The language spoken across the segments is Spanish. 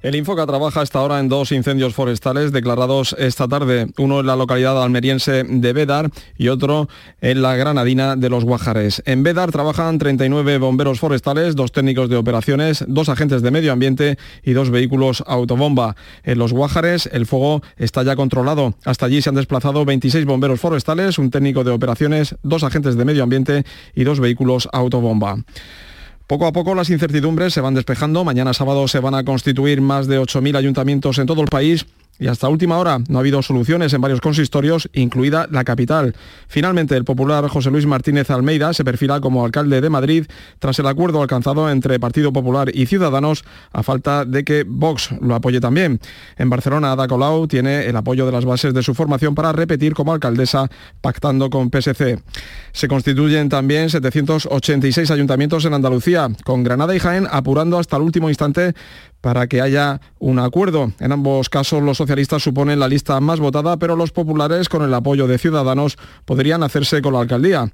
El Infoca trabaja hasta ahora en dos incendios forestales declarados esta tarde, uno en la localidad almeriense de Bedar y otro en la granadina de los Guajares. En Bedar trabajan 39 bomberos forestales, dos técnicos de operaciones, dos agentes de medio ambiente y dos vehículos autobomba. En los Guajares el fuego está ya controlado. Hasta allí se han desplazado 26 bomberos forestales, un técnico de operaciones, dos agentes de medio ambiente y dos vehículos autobomba. Poco a poco las incertidumbres se van despejando. Mañana sábado se van a constituir más de 8.000 ayuntamientos en todo el país y hasta última hora no ha habido soluciones en varios consistorios, incluida la capital. Finalmente, el popular José Luis Martínez Almeida se perfila como alcalde de Madrid tras el acuerdo alcanzado entre Partido Popular y Ciudadanos a falta de que Vox lo apoye también. En Barcelona, Ada Colau tiene el apoyo de las bases de su formación para repetir como alcaldesa pactando con PSC. Se constituyen también 786 ayuntamientos en Andalucía, con Granada y Jaén apurando hasta el último instante para que haya un acuerdo. En ambos casos los socialistas suponen la lista más votada, pero los populares, con el apoyo de Ciudadanos, podrían hacerse con la alcaldía.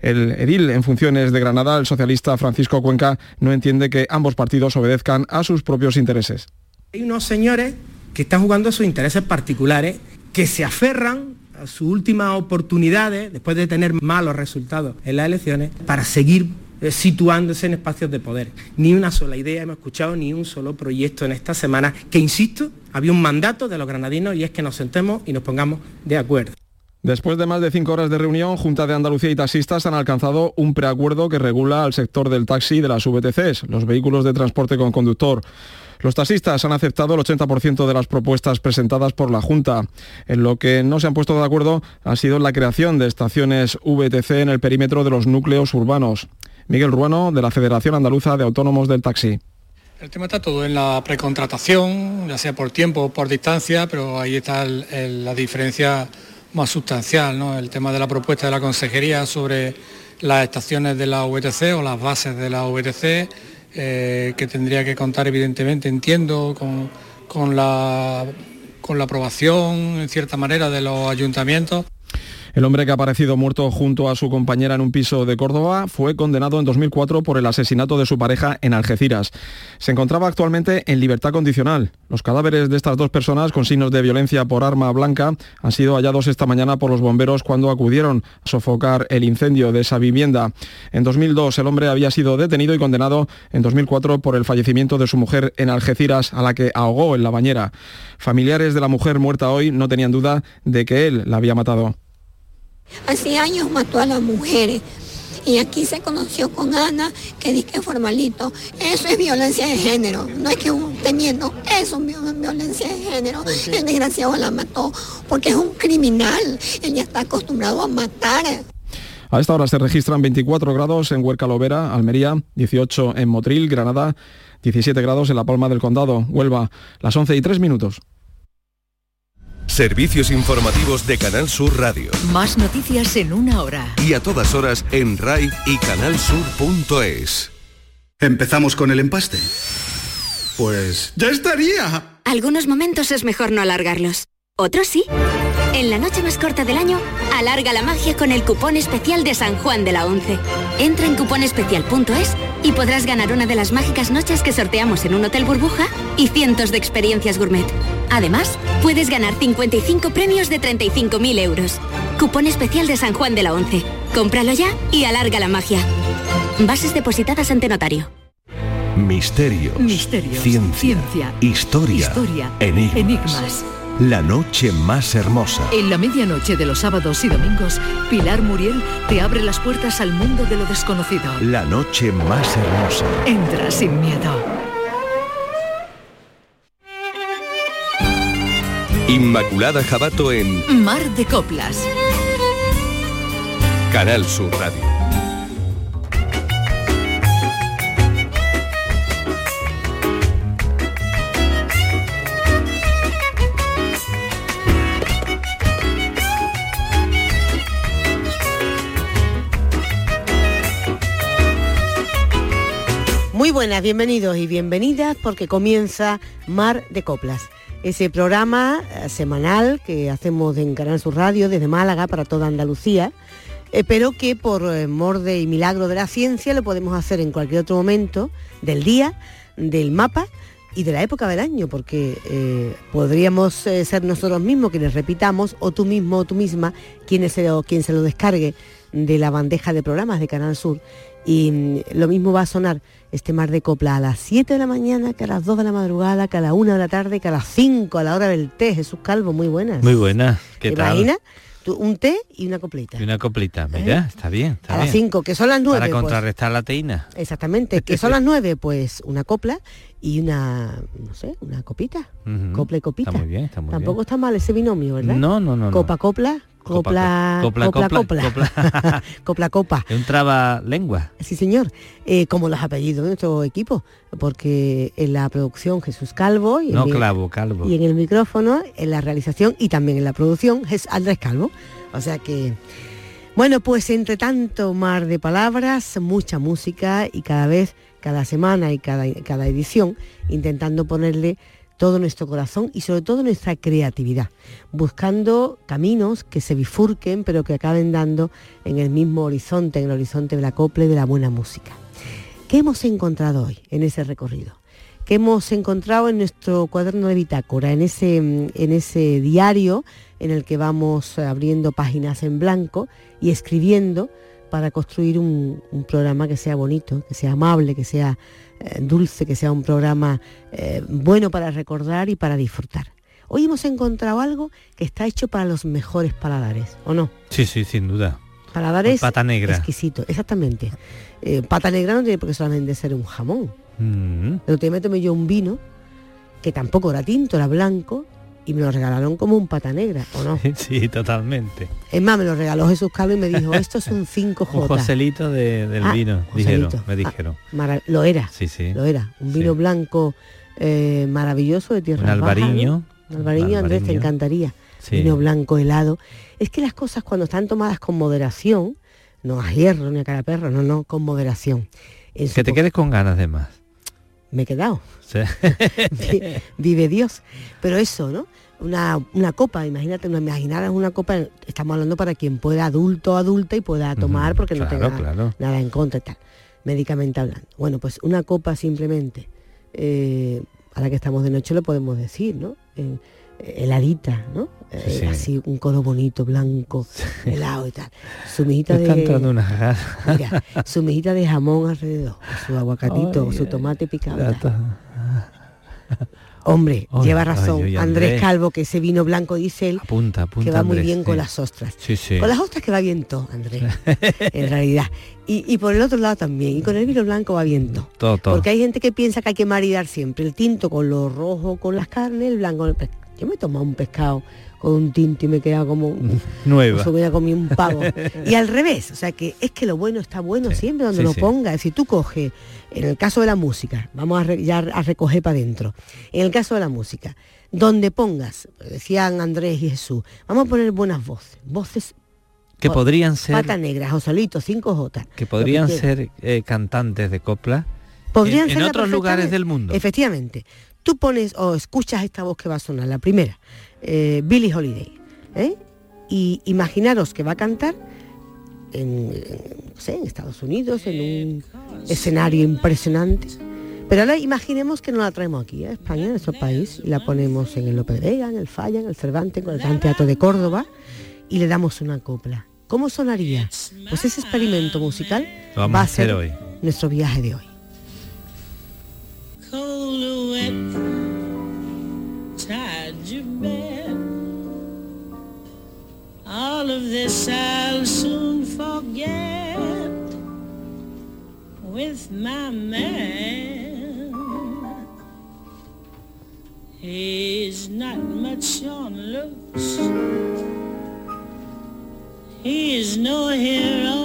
El edil en funciones de Granada, el socialista Francisco Cuenca, no entiende que ambos partidos obedezcan a sus propios intereses. Hay unos señores que están jugando a sus intereses particulares, que se aferran a sus últimas oportunidades, después de tener malos resultados en las elecciones, para seguir eh, situándose en espacios de poder. Ni una sola idea hemos escuchado, ni un solo proyecto en esta semana, que insisto, había un mandato de los granadinos y es que nos sentemos y nos pongamos de acuerdo. Después de más de cinco horas de reunión, Junta de Andalucía y taxistas han alcanzado un preacuerdo que regula al sector del taxi de las VTCs, los vehículos de transporte con conductor. Los taxistas han aceptado el 80% de las propuestas presentadas por la Junta. En lo que no se han puesto de acuerdo ha sido la creación de estaciones VTC en el perímetro de los núcleos urbanos. Miguel Ruano, de la Federación Andaluza de Autónomos del Taxi. El tema está todo en la precontratación, ya sea por tiempo o por distancia, pero ahí está la diferencia más sustancial, ¿no? el tema de la propuesta de la Consejería sobre las estaciones de la VTC o las bases de la VTC, eh, que tendría que contar evidentemente, entiendo, con, la, con la aprobación en cierta manera de los ayuntamientos. El hombre que ha aparecido muerto junto a su compañera en un piso de Córdoba fue condenado en 2004 por el asesinato de su pareja en Algeciras. Se encontraba actualmente en libertad condicional. Los cadáveres de estas dos personas con signos de violencia por arma blanca han sido hallados esta mañana por los bomberos cuando acudieron a sofocar el incendio de esa vivienda. En 2002 el hombre había sido detenido y condenado en 2004 por el fallecimiento de su mujer en Algeciras a la que ahogó en la bañera. Familiares de la mujer muerta hoy no tenían duda de que él la había matado. Hace años mató a las mujeres. Y aquí se conoció con Ana, que dice que formalito. Eso es violencia de género. No es que un teniendo, eso es violencia de género. El desgraciado la mató porque es un criminal. Él ya está acostumbrado a matar. A esta hora se registran 24 grados en Huerca Lovera, Almería, 18 en Motril, Granada, 17 grados en La Palma del Condado, Huelva, las 11 y 3 minutos. Servicios informativos de Canal Sur Radio. Más noticias en una hora. Y a todas horas en RAI y canalsur.es. ¿Empezamos con el empaste? Pues ya estaría. Algunos momentos es mejor no alargarlos. Otros sí. En la noche más corta del año, alarga la magia con el cupón especial de San Juan de la Once. Entra en cuponespecial.es y podrás ganar una de las mágicas noches que sorteamos en un hotel burbuja y cientos de experiencias gourmet. Además, puedes ganar 55 premios de 35.000 euros. Cupón especial de San Juan de la Once. Cómpralo ya y alarga la magia. Bases depositadas ante notario. Misterios. Misterios. Ciencia. Historia. Historia. Enigmas. Enigmas. La noche más hermosa. En la medianoche de los sábados y domingos, Pilar Muriel te abre las puertas al mundo de lo desconocido. La noche más hermosa. Entra sin miedo. Inmaculada Jabato en Mar de Coplas. Canal Sur Radio. Muy buenas, bienvenidos y bienvenidas porque comienza Mar de Coplas. Ese programa eh, semanal que hacemos en Canal Sur Radio desde Málaga para toda Andalucía, eh, pero que por eh, morde y milagro de la ciencia lo podemos hacer en cualquier otro momento del día, del mapa y de la época del año, porque podríamos ser nosotros mismos quienes repitamos, o tú mismo o tú misma, quien se lo, quien se lo descargue de la bandeja de programas de Canal Sur. Y mm, lo mismo va a sonar este mar de copla a las 7 de la mañana, que a las 2 de la madrugada, que a la 1 de la tarde, que a las 5 a la hora del té. Jesús Calvo, muy buenas. Muy buena. ¿Qué ¿Te tal? imaginas? Tú, un té y una coplita. Y una coplita, mira, está bien. Está a las bien. 5, que son las 9. Para contrarrestar la teína. Exactamente, que son las 9, pues una copla y una, no sé, una copita. Copla y copita. Está muy bien, está muy Tampoco está mal ese binomio, ¿verdad? No, no, no, no. Copa, copla, copla, Copla, copla, copla, copla. Copla, copa. Es un traba lengua. Sí, señor. Eh, como los apellidos de nuestro equipo, porque en la producción Jesús Calvo y en, No mi- clavo, calvo. y en el micrófono, en la realización y también en la producción es Andrés Calvo. O sea que, bueno, pues entre tanto mar de palabras, mucha música y cada vez, cada semana y cada, cada edición, intentando ponerle todo nuestro corazón y sobre todo nuestra creatividad, buscando caminos que se bifurquen pero que acaben dando en el mismo horizonte, en el horizonte de la copla y de la buena música. ¿Qué hemos encontrado hoy en ese recorrido? ¿Qué hemos encontrado en nuestro cuaderno de bitácora, en ese, en ese diario en el que vamos abriendo páginas en blanco y escribiendo para construir un, programa que sea bonito, que sea amable, que sea dulce, que sea un programa eh, bueno para recordar y para disfrutar. Hoy hemos encontrado algo que está hecho para los mejores paladares, ¿o no? Sí, sí, sin duda. Paladares Pata negra. exquisito, exactamente. Eh, pata negra no tiene por qué solamente ser un jamón. Mm. El otro día me tomé yo un vino que tampoco era tinto, era blanco y me lo regalaron como un pata negra, ¿o no? Sí, totalmente. Es más, me lo regaló Jesús Carlos y me dijo, esto es un 5J. Un Joselito de- del Ah, vino, Joselito. dijeron, me Ah, dijeron. lo era, Sí, sí. lo era. Un vino blanco eh, maravilloso de tierra Un albariño. Un albariño, Andrés, te encantaría. Sí. Vino blanco, helado. Es que las cosas cuando están tomadas con moderación, no a hierro ni a cara perro, no, no, con moderación. En Que te quedes con ganas de más. Me he quedado. Sí. Vive Dios. Pero eso, ¿no? Una, una copa, imagínate, una, imaginaras una copa, estamos hablando para quien pueda, adulto o adulta, y pueda tomar porque no tenga claro. nada en contra y tal. Médicamente hablando. Bueno, pues una copa simplemente, eh, a la que estamos de noche lo podemos decir, ¿no? En- heladita, ¿no? Eh, sí. Así un color bonito, blanco, helado y tal. Su mijita de... entrando una. Mira, su mijita de jamón alrededor, su aguacatito, Ay, su tomate picado. Hombre, lleva razón. ay, Andrés Andrés. Calvo, que ese vino blanco dice él, Apunta, apunta. que va muy bien con las ostras. Sí, sí. Con las ostras que va bien todo, Andrés, en realidad. Y, y por el otro lado también. Y con el vino blanco va bien todo. Todo, todo. Porque hay gente que piensa que hay que maridar siempre. El tinto con lo rojo, con las carnes, el blanco con el pescado. Yo me he tomado un pescado con un tinto y me he quedado como... Nueva. como comido un pavo. y al revés, o sea que es que lo bueno está bueno siempre donde sí, lo ponga. Si tú coges, en el caso de la música, vamos a re- ya a recoger para adentro. En el caso de la música, donde pongas, decían Andrés y Jesús, vamos a poner buenas voces, voces Que o- podrían ser, pata negra, Josalito, 5J. que podrían lo que quieras. ser eh, cantantes de copla Podrían en, en otros lugares del mundo. Efectivamente. Tú pones o escuchas esta voz que va a sonar, la primera, eh, Billie Holiday. ¿eh? Y imaginaros que va a cantar en, en, no sé, en Estados Unidos, en un escenario impresionante. Pero ahora imaginemos que nos la traemos aquí, a España, en nuestro país, y la ponemos en el Lope de Vega, en el Falla, en el Cervantes, con el Gran Teatro de Córdoba, y le damos una copla. ¿Cómo sonaría? Pues ese experimento musical va a ser hacer hoy. nuestro viaje de hoy. All of this I'll soon forget with my man. He's not much on looks. He's no hero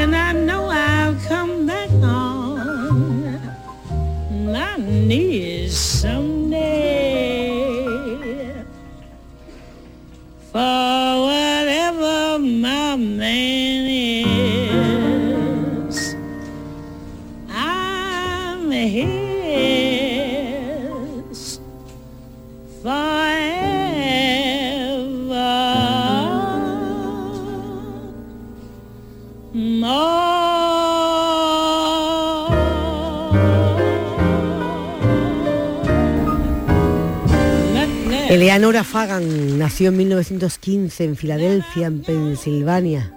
when I know I'll come back on my knees someday? Fagan nació en 1915 en Filadelfia, en Pensilvania.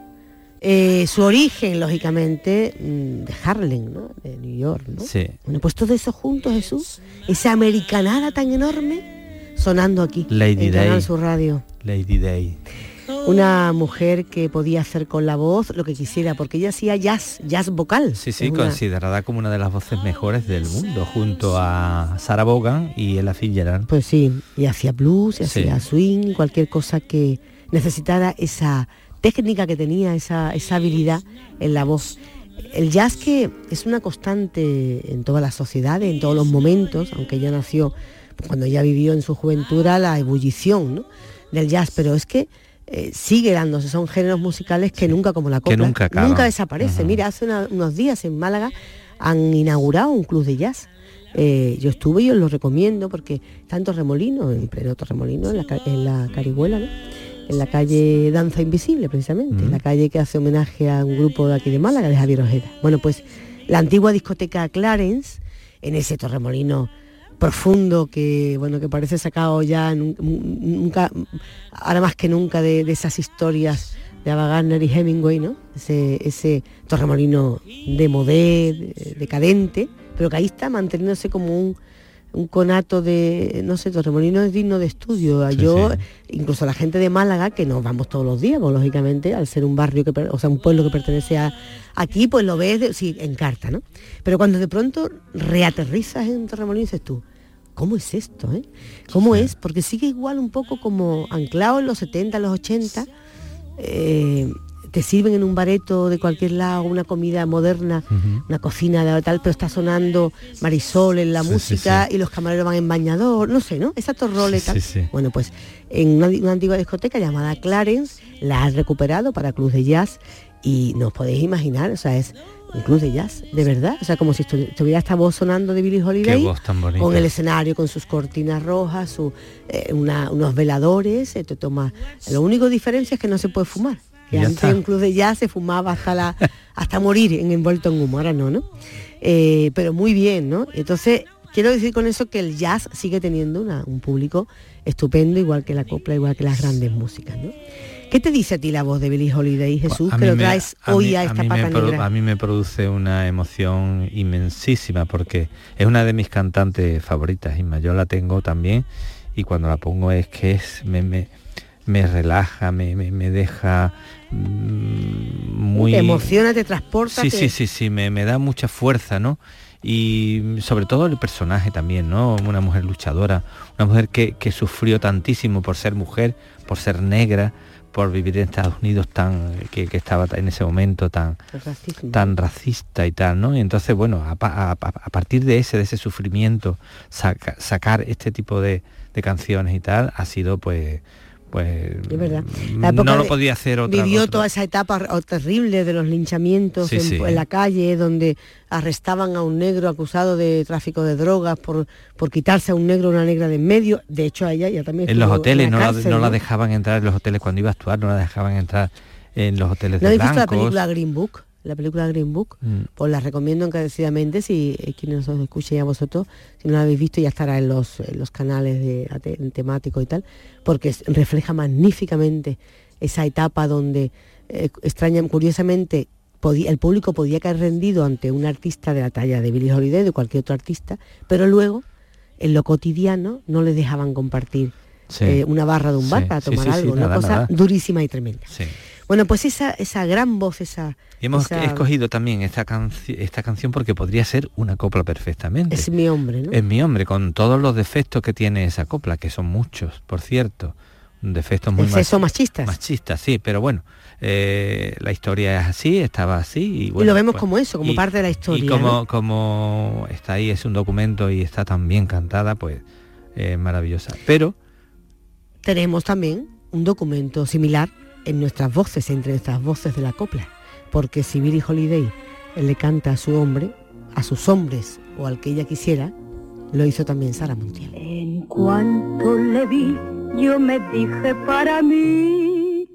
Eh, su origen, lógicamente, mm, de Harlem, ¿no? De New York, ¿no? Sí. Bueno, pues todo eso junto, Jesús, esa americanada tan enorme, sonando aquí, Lady en Canal Day. Sur Radio. Lady Day. Una mujer que podía hacer con la voz lo que quisiera, porque ella hacía jazz, jazz vocal. Sí, sí, una- considerada como una de las voces mejores del mundo, junto a Sarah Vaughan y Ella Fitzgerald. Pues sí, y hacía blues, y Sí. hacía swing, cualquier cosa que necesitara esa técnica que tenía, esa, esa habilidad en la voz. El jazz que es una constante en todas las sociedades, en todos los momentos, aunque ella nació pues, cuando ella vivió en su juventud la ebullición ¿no? del jazz, pero es que eh, sigue dándose, son géneros musicales que nunca como la Que copla, nunca acaban. desaparece. Mira, hace una- unos días en Málaga han inaugurado un club de jazz. Eh, yo estuve y os lo recomiendo porque tanto remolino, en pleno Torremolino, en la, en la Carihuela, ¿no? en la calle Danza Invisible, precisamente, la calle que hace homenaje a un grupo de aquí de Málaga, de Javier Ojeda. Bueno, pues la antigua discoteca Clarence, en ese Torremolino profundo que bueno que parece sacado ya nun- nunca ahora más que nunca de, de esas historias de Ava Gardner y Hemingway no ese, ese torremolino de modé de- decadente pero que ahí está manteniéndose como un, un conato de no sé torremolino es digno de estudio. Sí, yo sí. incluso la gente de Málaga que nos vamos todos los días pues, lógicamente al ser un barrio que o sea un pueblo que pertenece a aquí pues lo ves de- sí, en carta no pero cuando de pronto reaterrizas en Torremolinos dices tú ¿Cómo es esto? Eh? ¿Cómo es? Porque sigue igual un poco como anclado en los 70, los 80. eh, te sirven en un bareto de cualquier lado una comida moderna, una cocina de tal, pero está sonando Marisol en la Sí, música sí. y los camareros van en bañador, no sé, ¿no? Esa torrole Sí, tal. sí, sí. Bueno, pues en una, una antigua discoteca llamada Clarence la han recuperado para clubs de jazz y no os podéis imaginar, o sea, es un club de jazz, de verdad, o sea, como si estu- estuviera esta voz sonando de Billie Holiday con el escenario, con sus cortinas rojas, su, eh, una- unos veladores, eh, te toma. Lo único diferencia es que no se puede fumar. Que antes en un club de jazz se fumaba hasta la, hasta morir en envuelto en humo, ahora no, ¿no? Eh, pero muy bien, ¿no? Entonces, quiero decir con eso que el jazz sigue teniendo una- un público estupendo, igual que la copla, igual que las grandes músicas, ¿no? ¿Qué te dice a ti la voz de Billie Holiday, Jesús, A que lo me- traes a hoy mí- a esta mí pata negra? a mí me produce una emoción inmensísima porque es una de mis cantantes favoritas, Isma. Yo la tengo también y cuando la pongo es que es me, me, me relaja, me, deja mm, muy... Te emociona, te transporta. Sí, te- sí, sí, sí, me, me da mucha fuerza, ¿no? y sobre todo el personaje también, ¿no? Una mujer luchadora, una mujer que, que sufrió tantísimo por ser mujer, por ser negra, por vivir en Estados Unidos tan que, que estaba en ese momento tan Racismo. tan racista y tal, ¿no? Y entonces, bueno, a, pa- a- a- a partir de ese, de ese sufrimiento, saca- sacar este tipo de, de canciones y tal, ha sido pues pues Es verdad. mm, La época no lo podía hacer otra Vivió otra- toda esa etapa r- terrible de los linchamientos Sí, en, sí. en la calle, donde arrestaban a un negro acusado de tráfico de drogas por, por quitarse a un negro o una negra de en medio. De hecho, a ella ya también en los hoteles, en no, la no la dejaban entrar en los hoteles cuando iba a actuar, no la dejaban entrar en los hoteles ¿No de habéis visto la película Green Book? La película Green Book, Mm. pues la recomiendo encarecidamente si eh, quienes os escuchen a vosotros, si no la habéis visto ya estará en los, en los canales de, ate- en temático y tal, porque refleja magníficamente esa etapa donde eh, extraña, curiosamente, podía- el público podía caer rendido ante un artista de la talla de Billie Holiday o de cualquier otro artista, pero luego en lo cotidiano no le dejaban compartir Sí. eh, una barra de un bar Sí, para tomar sí, algo, una nada, cosa nada. durísima y tremenda. Bueno, pues esa, esa gran voz, esa... Y hemos esa- escogido también esta, canci- esta canción porque podría ser una copla perfectamente. Es mi hombre, ¿no? Es mi hombre, con todos los defectos que tiene esa copla, que son muchos, por cierto. Defectos muy Exceso mach- machistas. machistas, sí, pero bueno, eh, la historia es así, estaba así. Y, bueno, lo vemos pues- como eso, como y- parte de la historia, Y como, ¿no? como está ahí, es un documento y está tan bien cantada, pues eh, maravillosa. Pero Tenemos también un documento similar en nuestras voces, entre nuestras voces de la copla, porque si Billie Holiday le canta a su hombre, a sus hombres o al que ella quisiera, lo hizo también Sara Montiel. En cuanto le vi, yo me dije para mí,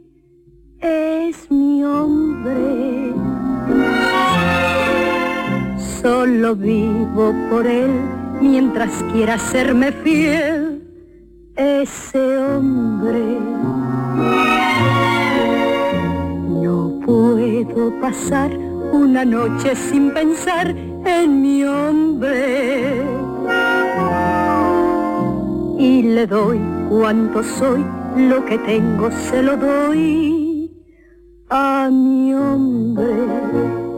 es mi hombre. Solo vivo por él mientras quiera serme fiel, ese pasar una noche sin pensar en mi hombre y le doy cuanto soy, lo que tengo se lo doy a mi hombre.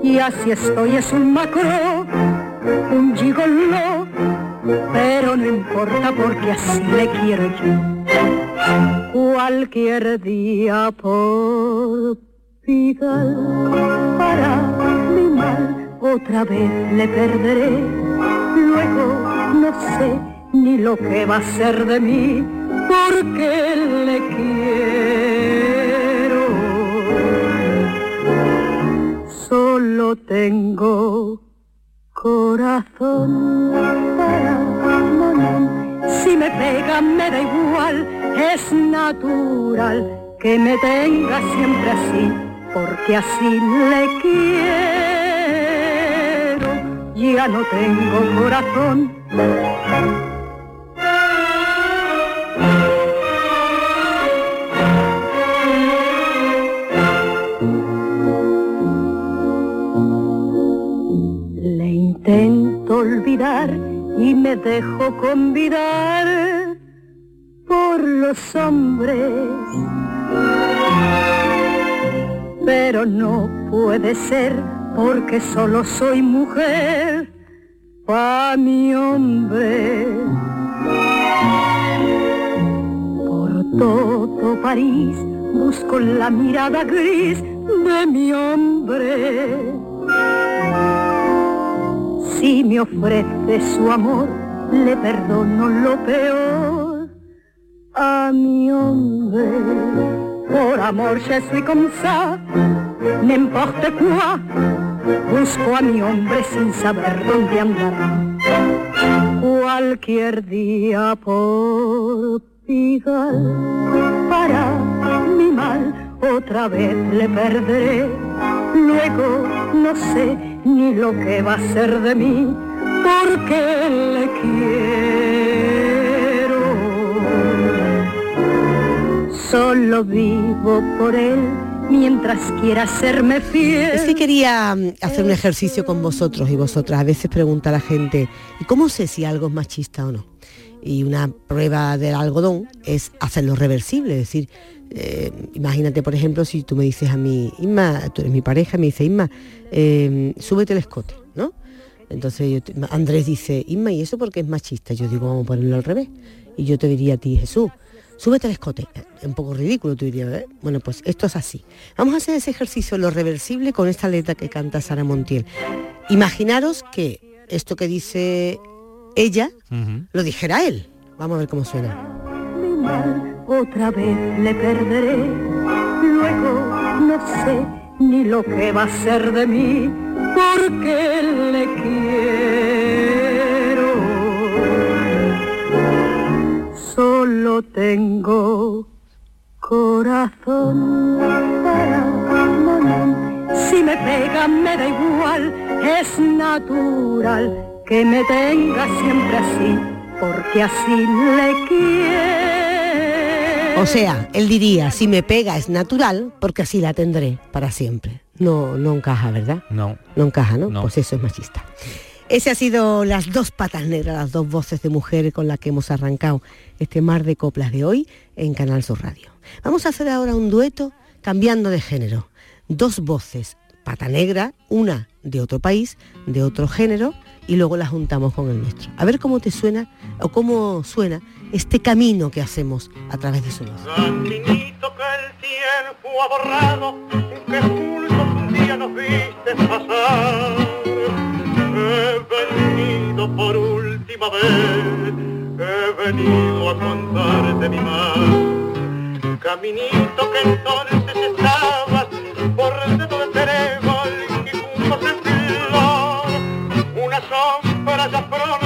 Y así estoy, es un macro, un gigoló, pero no importa porque así le quiero yo. Cualquier día por Pigal para mi mal, otra vez le perderé. Luego no sé ni lo que va a ser de mí, porque le quiero. Solo tengo corazón para morir. Si me pega me da igual, es natural que me tenga siempre así, porque así le quiero. Ya no tengo corazón. Le intento olvidar y me dejo convidar por los hombres. Pero no puede ser porque solo soy mujer pa' mi hombre. Por todo París busco la mirada gris de mi hombre. Si me ofrece su amor, le perdono lo peor a mi hombre. Por amor, je suis comme ça, n'importe quoi. Busco a mi hombre sin saber dónde andará. Cualquier día por Pigal, para mi mal, otra vez le perderé. Luego no sé ni lo que va a ser de mí, porque le quiero. Solo vivo por él mientras quiera serme fiel. Es que quería mm, hacer un ejercicio con vosotros y vosotras. A veces pregunta la gente, ¿y cómo sé si algo es machista o no? Y una prueba del algodón es hacerlo reversible, es decir, eh, imagínate, por ejemplo, si tú me dices a mí, Inma, tú eres mi pareja, me dice, Inma, eh, súbete el escote, ¿no? Entonces yo te- Andrés dice, Inma, ¿y eso porque es machista? Yo digo, vamos a ponerlo al revés. Y yo te diría a ti, Jesús, súbete al escote. Es un poco ridículo, tú dirías, ¿eh? Bueno, pues esto es así. Vamos a hacer ese ejercicio, lo reversible, con esta letra que canta Sara Montiel. Imaginaros que esto que dice ella, lo dijera él. Vamos a ver cómo suena. mi mal, otra vez le perderé. Luego no sé ni lo que va a ser de mí, porque le quiero. Solo tengo corazón. Si me pega me da igual, es natural que me tenga siempre así, porque así le quiero. O sea, él diría, si me pega es natural, porque así la tendré para siempre. No, no encaja, ¿verdad? No. No encaja, ¿no? Pues eso es machista. Ese ha sido las dos patas negras, las dos voces de mujer con las que hemos arrancado este mar de coplas de hoy en Canal Sur Radio. Vamos a hacer ahora un dueto cambiando de género. Dos voces, pata negra, una de otro país, de otro género, y luego la juntamos con el nuestro. A ver cómo te suena o cómo suena este camino que hacemos a través de su voz. Caminito que el tiempo ha borrado, que un día nos viste pasar. He venido por última vez, he venido a contarte mi mal. Caminito que entonces estabas por dedo de trébol y juntos en flor. Una sombra ya pronto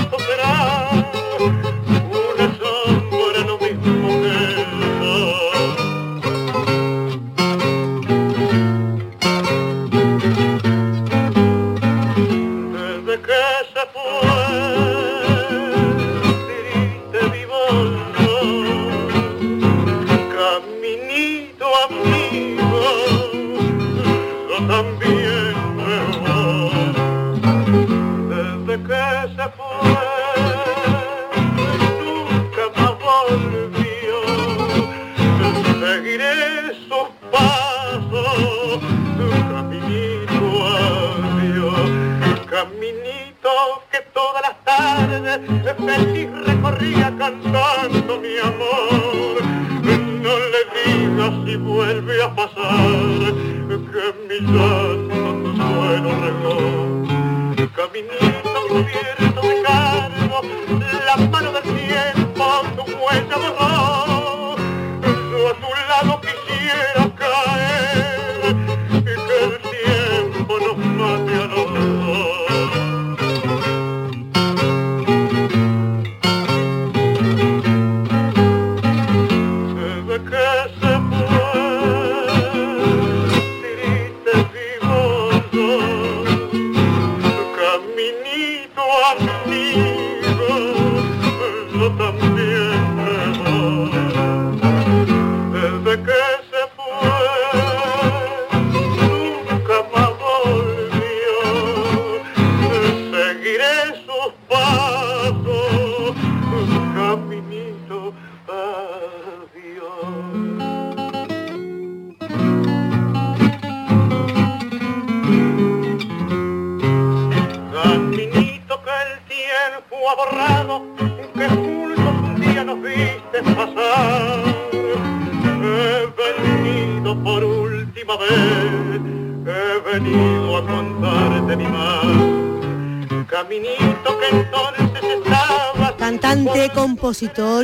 feliz recorría cantando mi amor. No le digas si vuelve a pasar que mi llanto tu suelo regó. Caminito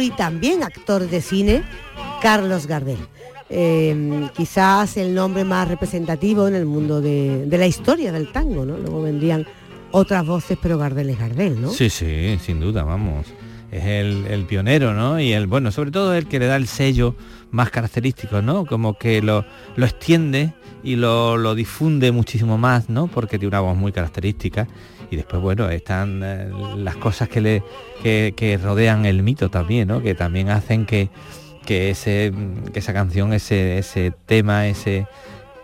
y también actor de cine, Carlos Gardel. Eh, quizás el nombre más representativo en el mundo de, de la historia del tango, ¿no? Luego vendrían otras voces, pero Gardel es Gardel, ¿no? Sí, sí, sin duda, vamos. Es el, el pionero, ¿no? Y el, bueno, sobre todo el que le da el sello más característico, ¿no? Como que lo, lo extiende y lo, lo difunde muchísimo más, ¿no? Porque tiene una voz muy característica. Y después, bueno, están eh, las cosas que le que, que rodean el mito también, ¿no? Que también hacen que, que ese que esa canción, ese, ese tema, ese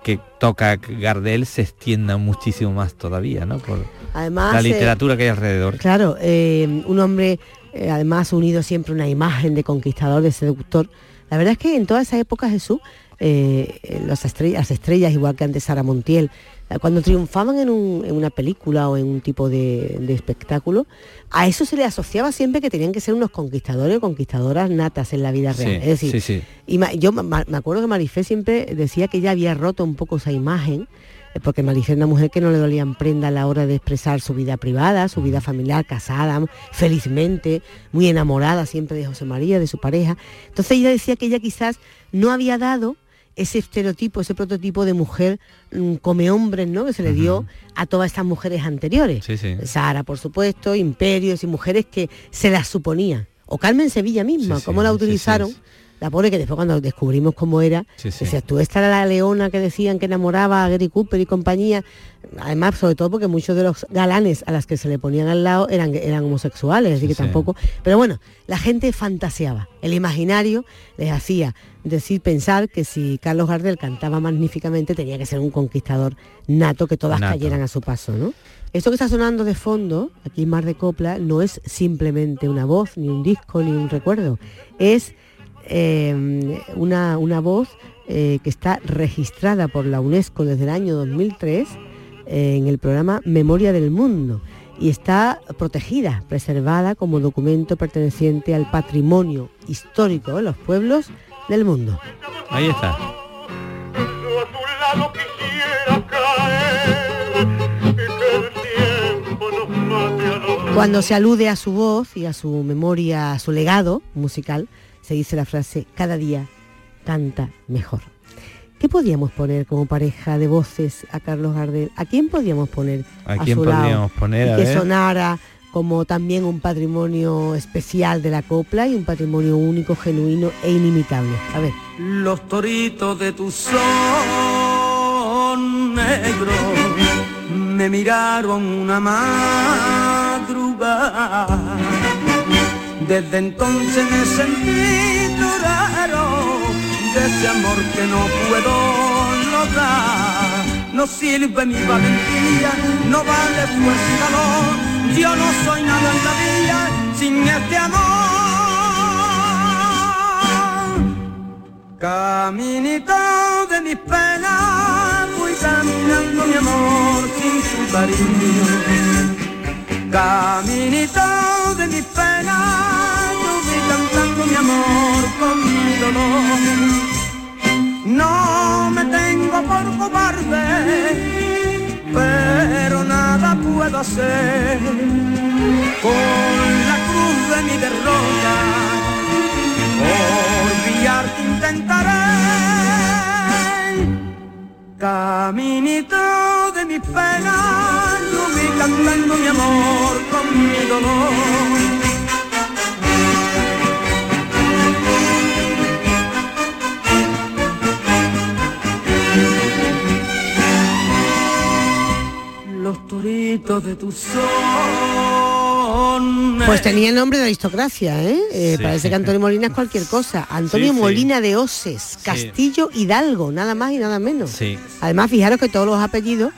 que toca Gardel se extienda muchísimo más todavía, ¿no? Por Además, la eh, literatura que hay alrededor. Claro, eh, un hombre eh, además unido siempre una imagen de conquistador, de seductor. La verdad es que en toda esa época Jesús eh, las, estrellas, las estrellas, igual que antes Sara Montiel, cuando triunfaban en, un- en una película o en un tipo de, de espectáculo, a eso se le asociaba siempre que tenían que ser unos conquistadores o conquistadoras natas en la vida Sí, real. es decir, sí, sí. y ma- yo ma- me acuerdo que Marifé siempre decía que ella había roto un poco esa imagen, eh, porque Marifé era una mujer que no le dolían prenda a la hora de expresar su vida privada, su vida familiar, casada, felizmente, muy enamorada siempre de José María, de su pareja. Entonces ella decía que ella quizás no había dado ese estereotipo, ese prototipo de mujer mm, come hombres, ¿no? Que se le dio a todas estas mujeres anteriores. Sí, sí. Sara, por supuesto, imperios y mujeres que se las suponía. O Carmen Sevilla misma, Sí, cómo la utilizaron. La pobre que después cuando descubrimos cómo era, Sí, sí. decía, tú esta era la leona que decían que enamoraba a Gary Cooper y compañía. Además, sobre todo porque muchos de los galanes a las que se le ponían al lado eran, eran homosexuales, así que sí. tampoco. Pero bueno, la gente fantaseaba. El imaginario les hacía decir, pensar que si Carlos Gardel cantaba magníficamente tenía que ser un conquistador nato, que todas Nato. cayeran a su paso, ¿no? Esto que está sonando de fondo, aquí en Mar de Copla, no es simplemente una voz, ni un disco, ni un recuerdo. Es eh, una, una voz eh, que está registrada por la UNESCO desde el año 2003 eh, en el programa Memoria del Mundo y está protegida, preservada como documento perteneciente al patrimonio histórico de los pueblos del mundo. Ahí está. Cuando se alude a su voz y a su memoria, a su legado musical, se dice la frase, cada día canta mejor. ¿Qué podíamos poner como pareja de voces a Carlos Gardel? ¿A quién podíamos poner ¿A a, quién su lado? podríamos poner? Y A que ver. sonara como también un patrimonio especial de la copla y un patrimonio único, genuino e inimitable. A ver. Los toritos de tu sol negro me miraron una madrugada. Desde entonces me sentí de ese amor que no puedo lograr. No sirve mi valentía, no vale fuerza y valor. Yo no soy nada en la vida sin este amor. Caminito de mis penas, voy caminando mi amor sin su cariño. Caminito de mis penas, yo voy cantando mi amor con mi dolor. No me tengo por cobarde, pero nada puedo hacer con la cruz de mi derrota. Olvidarte intentaré. Caminito de mis penas, yo voy cantando mi amor con mi dolor. Los toritos de tu sol. Pues tenía el nombre de aristocracia, ¿eh? Eh, Sí. Parece que Antonio Molina es cualquier cosa. Antonio Sí, sí. Molina de Oses, Castillo Hidalgo, nada más y nada menos. Sí. Además, fijaros que todos los apellidos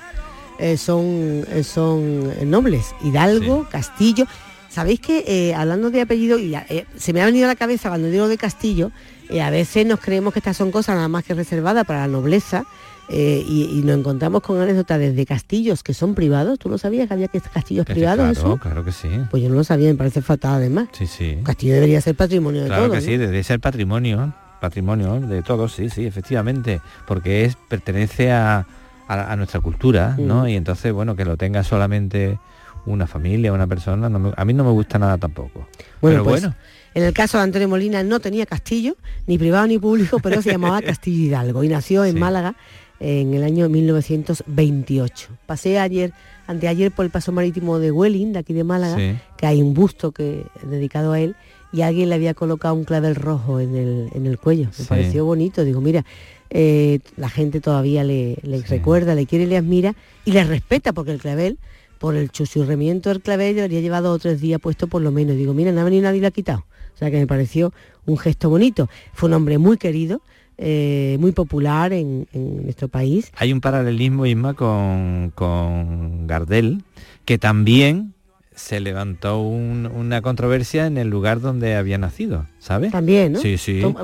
eh, son, eh, son nobles. Hidalgo, Castillo. Sabéis que eh, hablando de apellido, y eh, se me ha venido a la cabeza cuando digo de Castillo, eh, a veces nos creemos que estas son cosas nada más que reservadas para la nobleza. Eh, y, y nos encontramos con anécdotas desde castillos que son privados. ¿Tú no sabías que había que castillos privados? claro, Jesús? claro que sí. Pues yo no lo sabía, me parece fatal además. Sí, sí. Un castillo debería ser patrimonio de Claro todos. que sí, ¿no? debe ser patrimonio, patrimonio de todos, sí, sí, efectivamente, porque es pertenece a, a- a nuestra cultura, ¿no? Mm. Y entonces, bueno, que lo tenga solamente una familia, una persona, no me- a mí no me gusta nada tampoco. Bueno, Pero pues, bueno, en el caso de Antonio Molina no tenía castillo, ni privado ni público, pero se llamaba Castillo Hidalgo y nació en Málaga en el año 1928. Pasé ayer, anteayer por el paso marítimo de Welling, de aquí de Málaga, Sí. que hay un busto que dedicado a él y alguien le había colocado un clavel rojo en el, en el cuello. Me Sí. pareció bonito. Digo, mira, eh, la gente todavía le, le recuerda, le quiere, le admira y le respeta porque el clavel, por el chuchurremiento del clavel, le habría llevado otros días puesto por lo menos. Digo, mira, no ha venido nadie y lo ha quitado. O sea que me pareció un gesto bonito. Fue un hombre muy querido, eh, muy popular en, en nuestro país. hay un paralelismo, Isma, con, con Gardel, que también se levantó un- una controversia en el lugar donde había nacido, ¿sabes? También, ¿no? Sí, sí. Tom-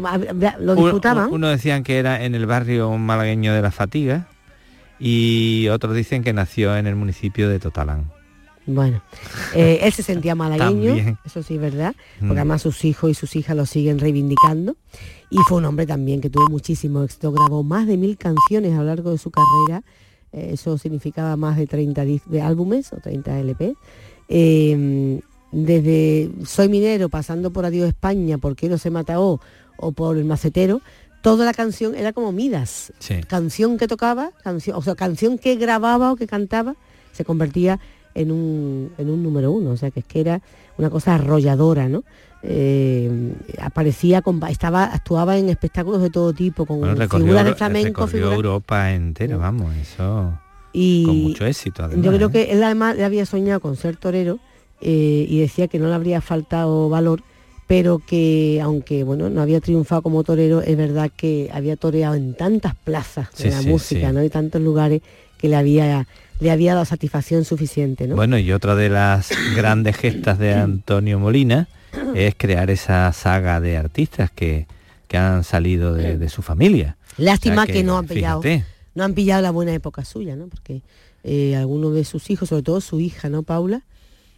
Lo disputaban. Uno, decían que era en el barrio malagueño de La Fatiga y otros dicen que nació en el municipio de Totalán. Bueno, eh, él se sentía malagueño, eso sí es verdad, Mm. porque además sus hijos y sus hijas lo siguen reivindicando. Y fue un hombre también que tuvo muchísimo éxito, grabó más de mil canciones a lo largo de su carrera, eh, eso significaba más de 30 dis- de álbumes o 30 LP. Eh, desde Soy Minero, pasando por Adiós España, ¿Por qué no se mató? o por El Macetero, toda la canción era como Midas. Sí. Canción que tocaba, canción, o sea, canción que grababa o que cantaba, se convertía en un, en un número uno. O sea, que es que era una cosa arrolladora, ¿no? Eh, aparecía, con, estaba, actuaba en espectáculos de todo tipo, con Bueno, recorrió, figuras de flamenco, figuras- Europa entera, vamos, eso y con mucho éxito. Además, yo creo ¿eh? que él además le había soñado con ser torero eh, y decía que no le habría faltado valor, pero que aunque bueno no había triunfado como torero, es verdad que había toreado en tantas plazas de Sí, la sí, música, sí. ¿no? Y tantos lugares que le había le había dado satisfacción suficiente, ¿no? Bueno, y otra de las grandes gestas de Antonio Molina es crear esa saga de artistas que, que han salido de, de su familia. Lástima O sea que, no han pillado, fíjate, no han pillado la buena época suya, ¿no? Porque eh, algunos de sus hijos, sobre todo su hija, ¿no, Paula?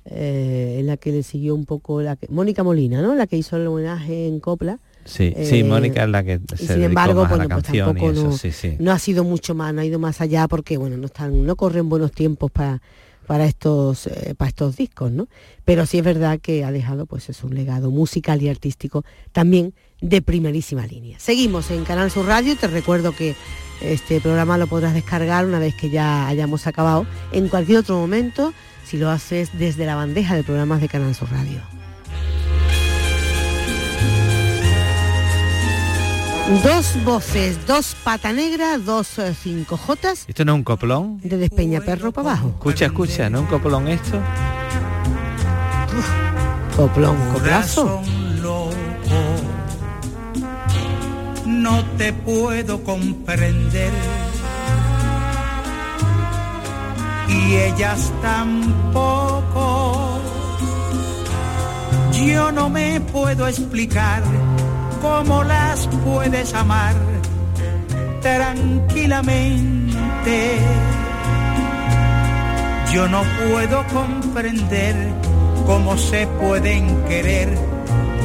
Eh, en la que le siguió un poco la que, Mónica Molina, ¿no? La que hizo el homenaje en Copla. Sí, sí, Eh, Mónica es la que y se sin dedicó embargo, bueno, pues y tampoco eso, no, sí, sí. no ha sido mucho más, no ha ido más allá porque bueno, no están, no corren buenos tiempos para para estos eh, para estos discos, ¿no? Pero sí es verdad que ha dejado pues es un legado musical y artístico también de primerísima línea. Seguimos en Canal Sur Radio, te recuerdo que este programa lo podrás descargar una vez que ya hayamos acabado en cualquier otro momento si lo haces desde la bandeja de programas de Canal Sur Radio. Dos voces, dos pata negra, dos eh, cinco jotas ¿Esto no es un coplón? de Despeñaperro para abajo. Escucha, escucha, ¿no es un coplón esto? Coplón, coplazo. Corazón loco, no te puedo comprender. Y ellas tampoco. Yo no me puedo explicar cómo las puedes amar tranquilamente. Yo no puedo comprender cómo se pueden querer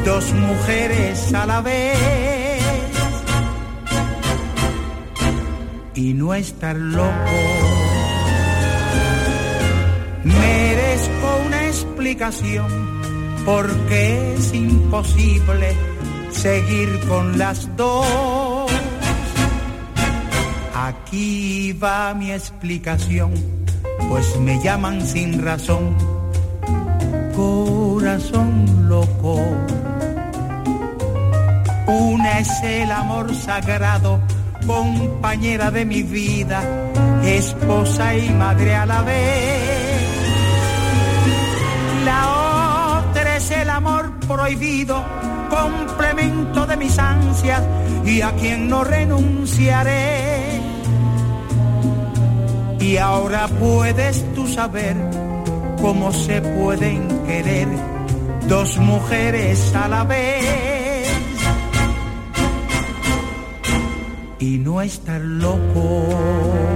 dos mujeres a la vez y no estar loco. Merezco una explicación porque es imposible seguir con las dos. Aquí va mi explicación, pues me llaman sin razón corazón loco. Una es el amor sagrado, compañera de mi vida, esposa y madre a la vez. La otra es el amor prohibido, de mis ansias y a quien no renunciaré. Y ahora puedes tú saber cómo se pueden querer dos mujeres a la vez y no estar loco.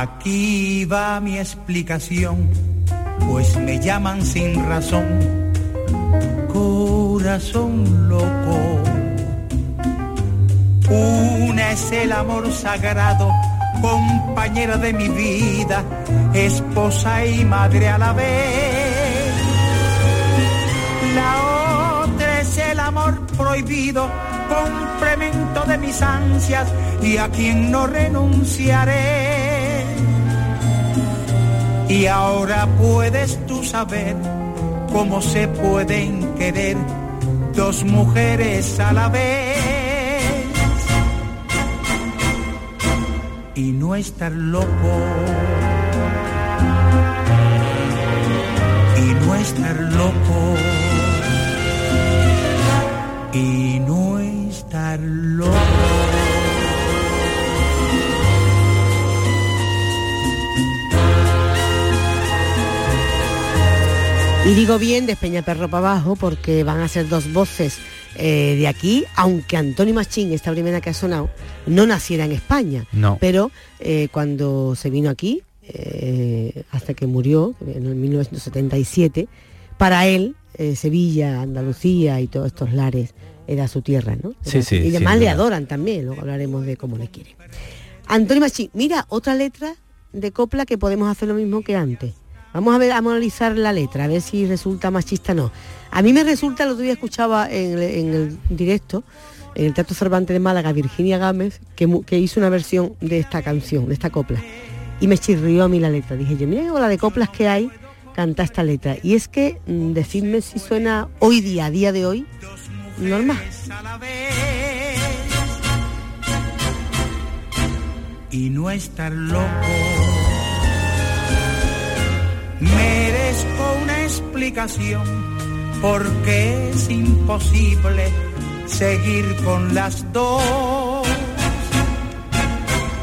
Aquí va mi explicación, pues me llaman sin razón, corazón loco. Una es el amor sagrado, compañera de mi vida, esposa y madre a la vez. La otra es el amor prohibido, complemento de mis ansias y a quien no renunciaré. Y ahora puedes tú saber cómo se pueden querer dos mujeres a la vez y no estar loco. Y no estar loco. Y no estar loco. Y digo bien de Peñaperro para abajo porque van a ser dos voces eh, de aquí, aunque Antonio Machín, esta primera que ha sonado, no naciera en España. No. Pero eh, cuando se vino aquí, eh, hasta que murió, en 1977, para él, Sevilla, Andalucía y todos estos lares era su tierra, ¿no? Sí, Era- sí, Y sin además le adoran también, luego hablaremos de cómo le quieren. Antonio Machín, mira, otra letra de copla que podemos hacer lo mismo que antes. Vamos a ver, a analizar la letra, a ver si resulta machista o no. A mí me resulta, el otro día escuchaba en el, directo, en el Teatro Cervantes de Málaga, Virginia Gámez, que, que hizo una versión de esta canción, de esta copla. Y me chirrió a mí la letra. Dije yo, mira bola de coplas que hay, canta esta letra. Y es que, mm, decidme si suena hoy día, a día de hoy, normal. y no estar loco. Merezco una explicación porque es imposible seguir con las dos.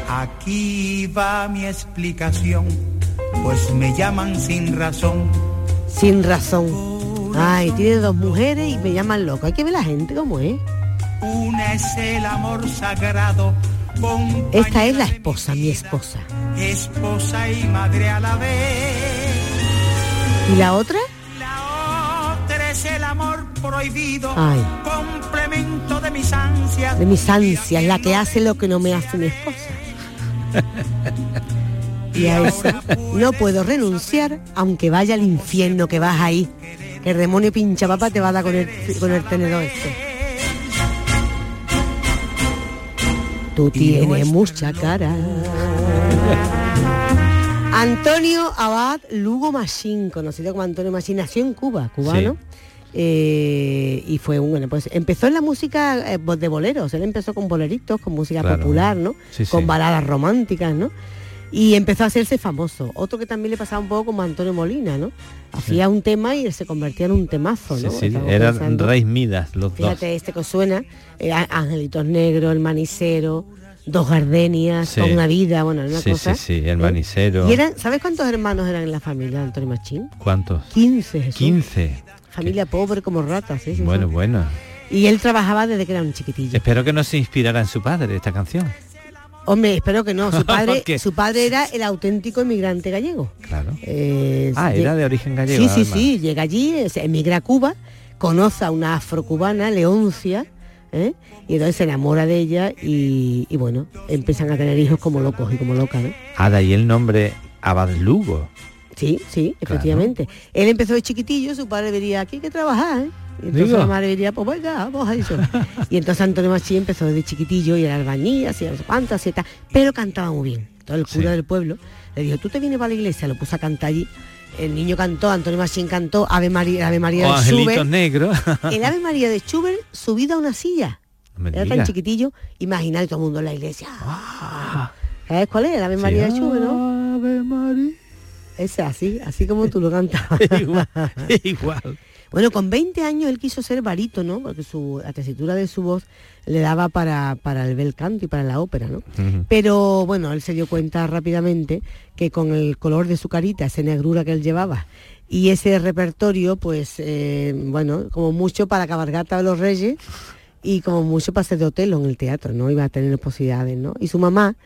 Aquí va mi explicación, pues me llaman sin razón. Sin razón. Ay, tiene dos mujeres y me llaman loco. Hay que ver la gente cómo es. Una es el amor sagrado, Esta es la esposa, mi esposa. esposa y madre a la vez. ¿Y la otra? Otra es el amor prohibido, Ay. complemento de mis ansias. De mis ansias, la que hace lo que no me hace mi esposa. Y a esa no puedo renunciar, aunque vaya al infierno que vas ahí. Que el demonio pincha papá te va a dar con el, con el tenedor este. Tú tienes mucha cara. Antonio Abad Lugo Machín, conocido como Antonio Machín, nació en Cuba, cubano. eh, y fue un bueno pues empezó en la música eh, de boleros. Él empezó con boleritos con música Claro. popular no Sí, sí. con baladas románticas no y empezó a hacerse famoso. Otro que también le pasaba un poco como Antonio Molina no hacía un tema y se convertía en un temazo no eran pensando- Rey Midas los dos. fíjate este que suena eh, Angelitos Negros el manicero dos gardenias Sí. una vida bueno una Sí, cosa sí, sí, el ¿eh? manicero. y eran ¿sabes cuántos hermanos eran en la familia de Antonio Machín? ¿Cuántos? 15 Jesús. 15. familia pobre como ratas. Sí, Bueno, bueno. y él trabajaba desde que era un chiquitillo Espero que no se inspirara en su padre esta canción. Hombre, espero que no. Su padre, su padre era el auténtico inmigrante gallego. Claro. Eh, Ah, era de origen gallego. Sí, sí, además. sí. Llega allí, eh, se emigra a Cuba, conoce a una afrocubana, Leoncia, ¿eh? y entonces se enamora de ella y, y bueno, empiezan a tener hijos como locos y como locas, ¿no? Ah, de ahí el nombre Abad Lugo. Sí, sí, efectivamente. Él empezó de chiquitillo, su padre diría, aquí hay que trabajar, ¿eh? Y entonces Digo. la madre diría, pues venga, vamos a eso. y entonces Antonio Machín empezó desde chiquitillo y era albañil, hacía cuánto, hacía tal, pero cantaba muy bien. Entonces el cura Sí. del pueblo le dijo, tú te vienes para la iglesia, lo puso a cantar allí. El niño cantó, Antonio Machín cantó Ave María, Ave María de Schubert. Negros. El Ave María de Schubert subido a una silla. No Era tan chiquitillo, imaginar todo el mundo en la iglesia. ¿Sabes cuál es? El Ave María de Schubert, ¿no? Ave María. Ese así, así como tú lo cantabas. igual, igual. Bueno, con 20 años él quiso ser barítono, porque su, la tesitura de su voz le daba para, para el bel canto y para la ópera, ¿no? Pero bueno, él se dio cuenta rápidamente que con el color de su carita, esa negrura que él llevaba, y ese repertorio, pues, eh, bueno, como mucho para cabalgata de los reyes y como mucho para ser de Otelo en el teatro, ¿no? Iba a tener posibilidades, ¿no? Y su mamá,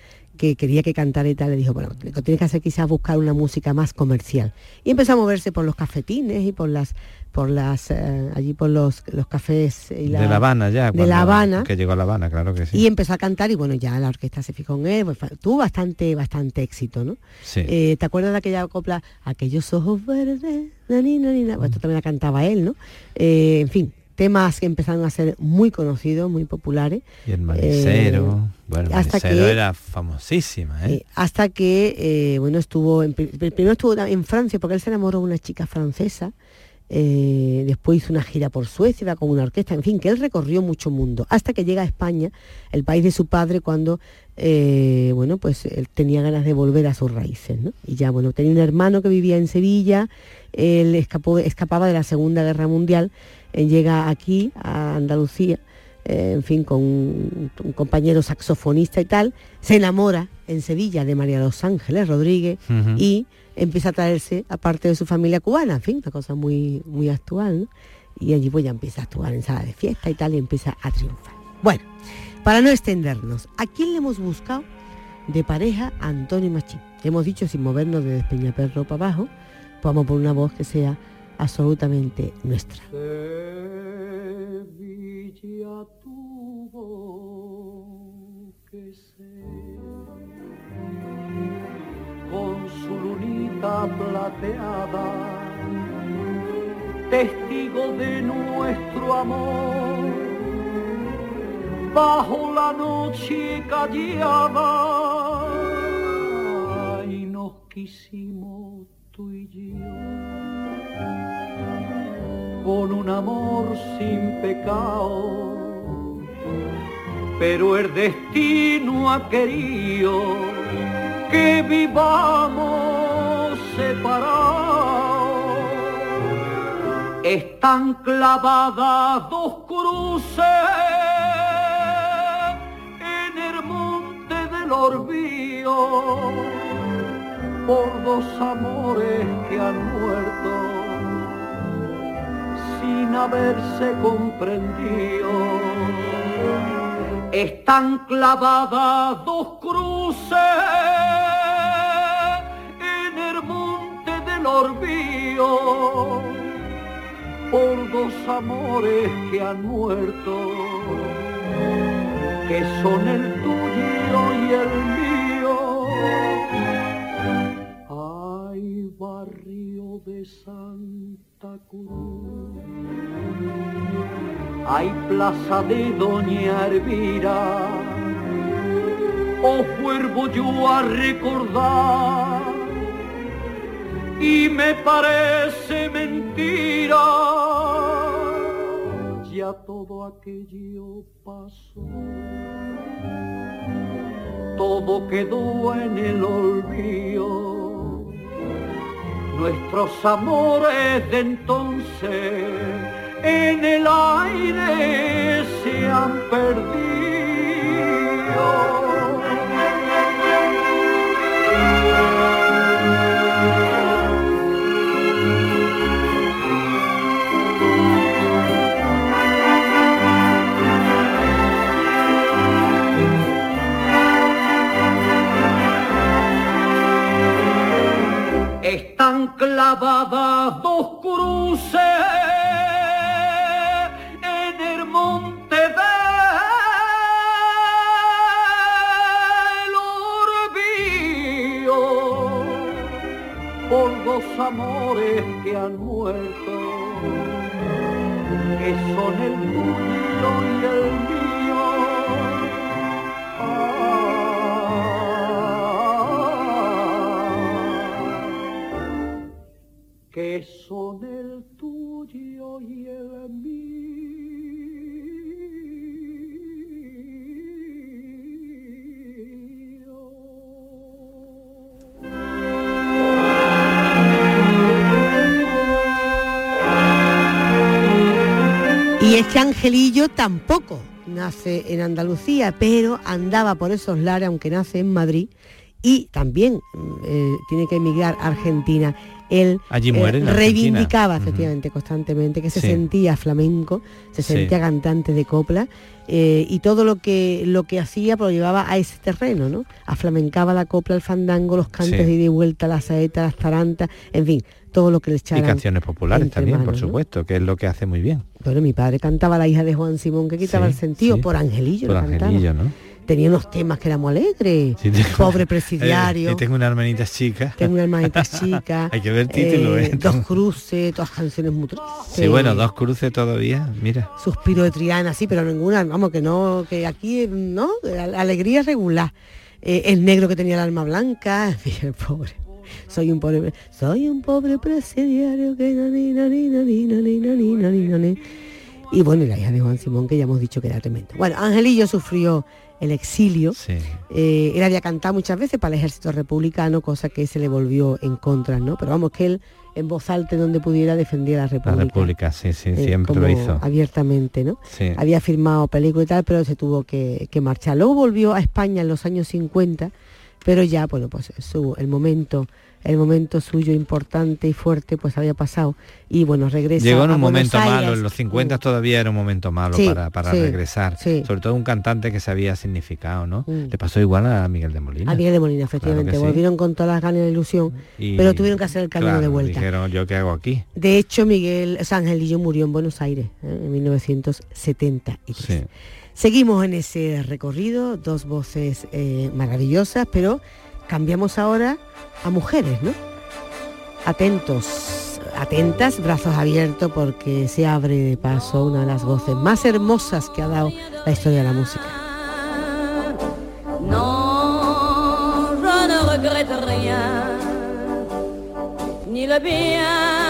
que quería que cantara y tal, le dijo, bueno, lo que tienes que hacer quizás buscar una música más comercial. Y empezó a moverse por los cafetines y por las, por las, eh, allí por los, los cafés y de La Habana ya. de La Habana. Que llegó a La Habana, claro que sí. Y empezó a cantar y bueno, ya la orquesta se fijó en él, pues, tuvo bastante, bastante éxito, ¿no? Sí. Eh, ¿Te acuerdas de aquella copla? Aquellos ojos verdes, na, ni, na, ni, na? Bueno, esto también la cantaba él, ¿no? Eh, en fin, temas que empezaron a ser muy conocidos, muy populares. Y el manicero. Eh, bueno, el hasta manicero que- era famosísima, ¿eh? Eh, hasta que, eh, bueno, estuvo, en, pri- primero estuvo en Francia, porque él se enamoró de una chica francesa, eh, después hizo una gira por Suecia, con una orquesta, en fin, que él recorrió mucho mundo, hasta que llega a España, el país de su padre, cuando, bueno, pues él tenía ganas de volver a sus raíces, ¿no? Y ya, bueno, tenía un hermano que vivía en Sevilla, él escapó, escapaba de la Segunda Guerra Mundial, él llega aquí, a Andalucía, eh, en fin, con un, un compañero saxofonista y tal, se enamora en Sevilla de María Los Ángeles Rodríguez y empieza a traerse a parte de su familia cubana, en fin, una cosa muy, muy actual, ¿no? Y allí pues ya empieza a actuar en sala de fiesta y tal, y empieza a triunfar. Bueno, para no extendernos, ¿a quién le hemos buscado de pareja a Antonio Machín? Hemos dicho sin movernos de Despeñaperro para abajo, pues vamos por una voz que sea absolutamente nuestra. Tuvo que ser con su lunita plateada, testigo de nuestro amor, bajo la noche callada y nos quisimos tú y yo con un amor sin pecado, pero el destino ha querido que vivamos separados. Están clavadas dos cruces en el monte del Orbío por dos amores que han muerto sin haberse comprendido. Están clavadas dos cruces en el monte del Orbío por dos amores que han muerto, que son el tuyo y el mío. Barrio de Santa Cruz. Ay, plaza de Doña Elvira. Os vuelvo yo a recordar y me parece mentira. Ya todo aquello pasó, todo quedó en el olvido. Nuestros amores de entonces en el aire se han perdido. Están clavadas dos cruces en el monte del Orbío por dos amores que han muerto, que son el tuyo y el mío. Que son el tuyo y el Y es que Angelillo tampoco nace en Andalucía, pero andaba por esos lares, aunque nace en Madrid, y también mm, eh, tiene que emigrar a Argentina. Él Allí muere en Argentina. reivindicaba efectivamente constantemente que se Sí. sentía flamenco, se Sí. sentía cantante de copla eh, y todo lo que lo que hacía lo llevaba a ese terreno, ¿no? Aflamencaba la copla, el fandango, los cantes Sí. de ida y vuelta, las saetas, las tarantas, en fin, todo lo que le Y echaran. canciones populares también, por supuesto, que es lo que hace muy bien. Bueno, mi padre cantaba la hija de Juan Simón que quitaba el sentido por Angelillo. Por lo cantaba. Angelillo, ¿no? Tenía unos temas que muy alegres. Sí, tengo- Pobre Eh, presidiario. y tengo una hermanita chica. Tengo una hermanita chica. Hay que ver título, ¿eh? Dos cruces, todas canciones muy tristes. Sí, bueno, dos cruces todavía, mira. Suspiro de Triana, sí, pero ninguna, vamos, que no, que aquí, ¿no? Alegría regular. Eh, el negro que tenía el alma blanca, el pobre. soy un pobre, soy un pobre presidiario que. Y bueno, y la hija de Juan Simón, que ya hemos dicho que era tremendo. Bueno, Angelillo sufrió el exilio. Eh, él había cantado muchas veces para el ejército republicano, cosa que se le volvió en contra, ¿no? Pero vamos, que él en voz alta donde pudiera defendía la La República. República, sí, sí, eh, siempre lo hizo. Abiertamente, ¿no? Sí. Había firmado película y tal, pero se tuvo que, que marchar. Luego volvió a España en los años 50, pero ya, bueno, pues su, el momento el momento suyo importante y fuerte pues había pasado y bueno regresa Llegó en a un Buenos momento malo, en los 50 todavía era un momento malo Sí, para, para sí, regresar. sí. Sobre todo un cantante que se había significado, ¿no? Mm. Le pasó igual a Miguel de Molina. a Miguel de Molina efectivamente sí. volvieron con todas las ganas la ilusión Y- pero tuvieron que hacer el camino claro, de vuelta Dijeron, ¿yo qué hago aquí? de hecho Miguel o sea, Angelillo murió en Buenos Aires ¿eh? en 1973 Sí. Seguimos en ese recorrido, dos voces eh, maravillosas, pero cambiamos ahora a mujeres, ¿no? Atentos, atentas, brazos abiertos, porque se abre de paso una de las voces más hermosas que ha dado la historia de la música. Non, je ne regrette rien, ni le bien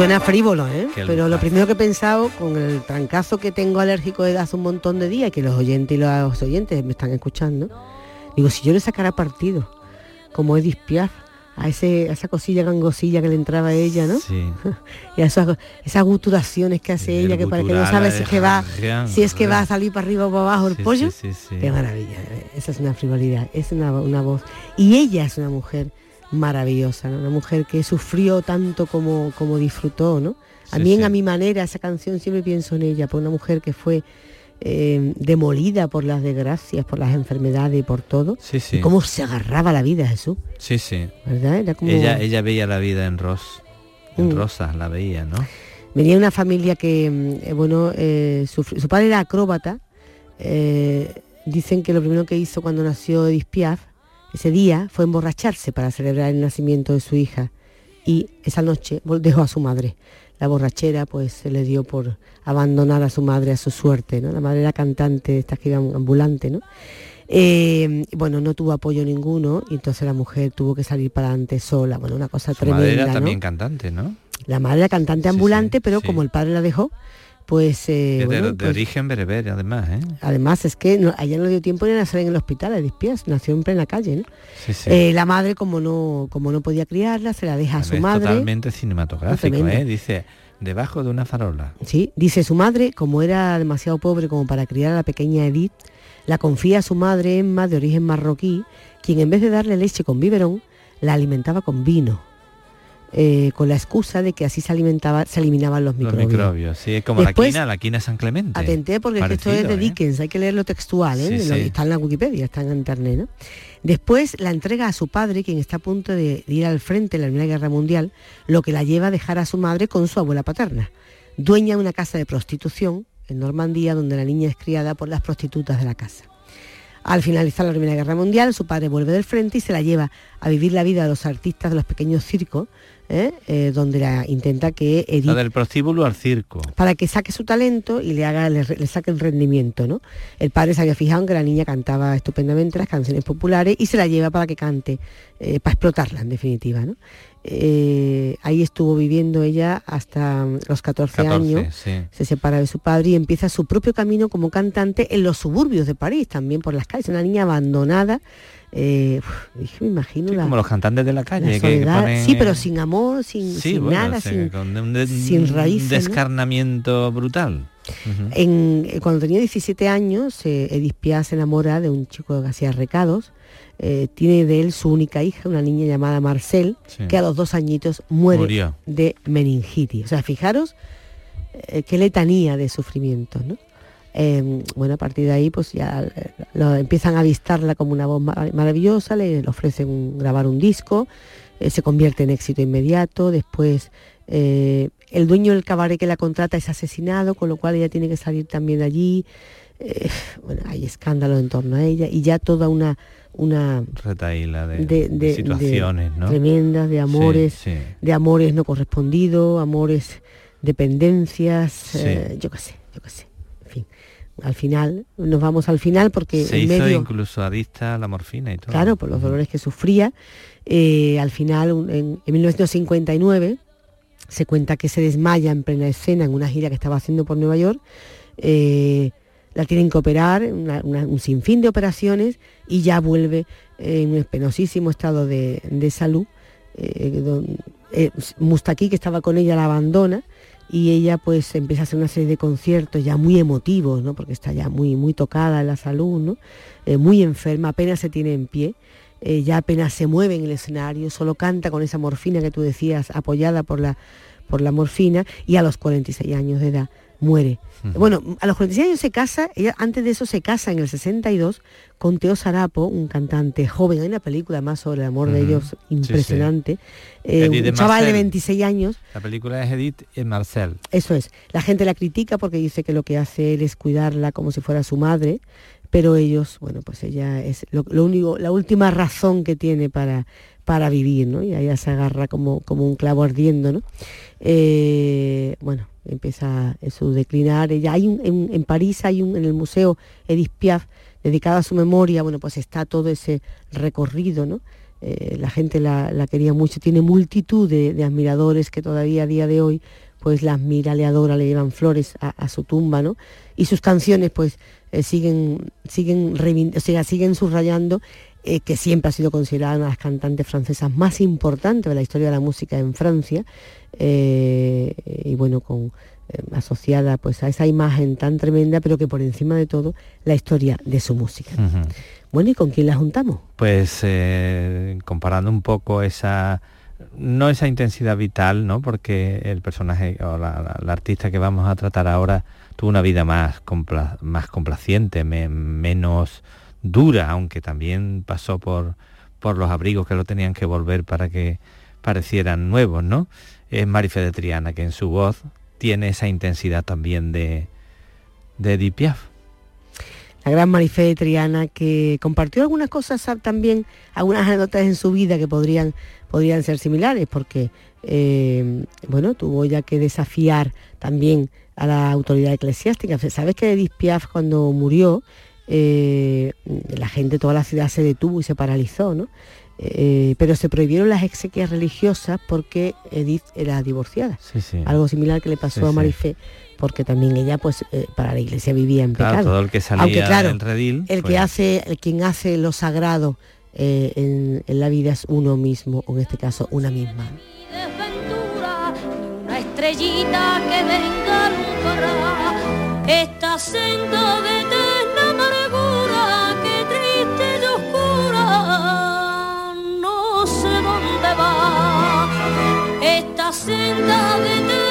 Suena frívolo, ¿eh? Pero lo primero que he pensado, con el trancazo que tengo alérgico desde hace un montón de días, que los oyentes y los oyentes me están escuchando, digo, si yo le sacara partido, como Edith Piaf, a, ese, a esa cosilla gangosilla que le entraba a ella, ¿no? Sí. y a esas, esas guturaciones que hace ella, que para que no sabe si es que va, de- si es que va a salir para arriba o para abajo el Sí, pollo. sí, sí, sí. Qué maravilla, esa es una frivolidad, es una, una voz. Y ella es una mujer maravillosa, ¿no? una mujer que sufrió tanto como, como disfrutó, ¿no? A Sí, mí sí. a mi manera esa canción siempre pienso en ella, por una mujer que fue eh, demolida por las desgracias, por las enfermedades y por todo. Sí, sí. Y cómo se agarraba la vida Jesús, Sí, sí. ¿verdad? Era como... Ella, ella veía la vida en ros, en Mm. rosas, la veía, ¿no? Venía una familia que, mm, eh, bueno, eh, sufri- su padre era acróbata. eh, dicen que lo primero que hizo cuando nació Edith Piaf, ese día, fue emborracharse para celebrar el nacimiento de su hija. Y esa noche dejó a su madre. La borrachera pues se le dio por abandonar a su madre a su suerte, ¿no? La madre era cantante, esta que iba ambulante, ¿no? Eh, bueno, no tuvo apoyo ninguno y entonces la mujer tuvo que salir para adelante sola. Bueno, una cosa Su tremenda, madre era ¿no? también cantante, ¿no? La madre era cantante ambulante, pero como el padre la dejó, pues, eh, de, bueno, de pues, origen bereber, además, ¿eh? además es que no, a ella no dio tiempo ni a nacer en el hospital, Edith Piaf, nació en plena calle, ¿no? Sí, sí. Eh, la madre, como no, como no podía criarla, se la deja a su es madre. totalmente cinematográfico. ¿eh? Dice, debajo de una farola. Sí, dice su madre, como era demasiado pobre como para criar a la pequeña Edith, la confía a su madre Emma, de origen marroquí, quien en vez de darle leche con biberón, la alimentaba con vino. Eh, con la excusa de que así se alimentaba, se eliminaban los Los microbios. microbios, sí, es como Después- la quina, la quina San Clemente. Atenté porque es que esto es de ¿eh? Dickens, hay que leerlo textual, ¿eh? Sí, Lo- sí. está en la Wikipedia, está en internet, ¿no? Después la entrega a su padre, quien está a punto de, de ir al frente en la Primera Guerra Mundial, lo que la lleva a dejar a su madre con su abuela paterna, dueña de una casa de prostitución en Normandía, donde la niña es criada por las prostitutas de la casa. Al finalizar la Primera Guerra Mundial, su padre vuelve del frente y se la lleva a vivir la vida de los artistas de los pequeños circos, ¿eh? Eh, donde la intenta que Edith del prostíbulo al circo. para que saque su talento y le haga le, le saque el rendimiento, ¿no? El padre se había fijado en que la niña cantaba estupendamente las canciones populares y se la lleva para que cante, eh, para explotarla en definitiva, ¿no? Eh, ahí estuvo viviendo ella hasta mm, los 14, 14, años, sí. se separa de su padre y empieza su propio camino como cantante en los suburbios de París, también por las calles, una niña abandonada. Eh, uf, me imagino la, Como los cantantes de la calle. la que- que soledad, ponen, sí, pero sin amor, sin, sí, sin bueno, nada, sin, con un, de- sin raíces, un ¿no? descarnamiento brutal. En- eh, cuando tenía 17 años, eh, Edith Piaf se enamora de un chico que hacía recados. eh, tiene de él su única hija, una niña llamada Marcel, que a los dos añitos muere Murió. de meningitis. O sea, fijaros eh, qué letanía de sufrimiento, ¿no? Eh, bueno, a partir de ahí, pues ya lo- empiezan a avistarla como una voz ma- maravillosa, le, ofrecen un- grabar un disco, eh, se convierte en éxito inmediato, después eh, el dueño del cabaret que la contrata es asesinado, con lo cual ella tiene que salir también de allí. Eh, bueno, hay escándalos en torno a ella y ya toda una, una Retaíla de, de, de de- situaciones, de ¿no? tremendas, de amores, Sí, sí. de amores no correspondidos, amores, dependencias, yo qué sé, yo qué sé. Al final, nos vamos al final porque Se en hizo medio, incluso adicta a la morfina y todo. claro, por los dolores que sufría, eh, al final, un- en, en 1959, se cuenta que se desmaya en plena escena en una gira que estaba haciendo por Nueva York. eh, la tienen que operar, una- una- un sinfín de operaciones y ya vuelve en un penosísimo estado de, de salud. Eh, don- eh, Mustaki, que estaba con ella, la abandona y ella pues empieza a hacer una serie de conciertos ya muy emotivos, ¿no? porque está ya muy, muy tocada en la salud, ¿no? Eh, muy enferma, apenas se tiene en pie. eh, ya apenas se mueve en el escenario, solo canta con esa morfina que tú decías, apoyada por la, por la morfina, y a los 46 años de edad muere. Bueno, a los 46 años se casa, ella antes de eso se casa en el 62 con Teo Sarapo, un cantante joven, hay una película más sobre el amor de ellos Sí, impresionante, eh, Edith de un chaval de Marcel. 26 años, La película es Edith y Marcel. eso es. La gente la critica porque dice que lo que hace él es cuidarla como si fuera su madre, pero ellos, bueno, pues ella es lo, lo único, la última razón que tiene para, para vivir, ¿no? Y ella se agarra como, como un clavo ardiendo, ¿no? Eh, bueno, empieza en su declinar. Ella hay en, París hay un, en el museo Edith Piaf dedicado a su memoria, bueno, pues está todo ese recorrido, ¿no? Eh, la gente la, la quería mucho, tiene multitud de, admiradores que todavía a día de hoy pues la admira, le adora, le llevan flores a, su tumba, ¿no? Y sus canciones pues eh, siguen, siguen, siguen subrayando eh, que siempre ha sido considerada una de las cantantes francesas más importantes de la historia de la música en Francia, eh, y bueno, con eh, asociada pues a esa imagen tan tremenda, pero que por encima de todo, la historia de su música. Bueno, ¿y con quién la juntamos? Pues eh, comparando un poco esa, no esa intensidad vital, ¿no? Porque el personaje o la, la- la artista que vamos a tratar ahora tuvo una vida más, compla- más complaciente, me- menos dura, aunque también pasó por, por los abrigos que lo tenían que volver para que parecieran nuevos, ¿no? Es Marife de Triana, que en su voz tiene esa intensidad también de, de Edith Piaf. la gran Marifé Triana, que compartió algunas cosas también, algunas anécdotas en su vida que podrían, podrían ser similares, porque eh, bueno, tuvo ya que desafiar también a la autoridad eclesiástica. Sabes que Edith Piaf cuando murió, eh, la gente, toda la ciudad se detuvo y se paralizó, ¿no? Eh, pero se prohibieron las exequias religiosas porque Edith era divorciada. Sí, sí. Algo similar que le pasó Sí, a sí. Marifé, porque también ella, pues, eh, para la iglesia vivía en Claro, pecado. todo el que salía Aunque claro, del redil, el pues- que hace, el quien hace lo sagrado eh, en, en la vida es uno mismo, o en este caso una misma. desventura, ni una estrellita que venga a alumbrar esta senda de y oscura no sé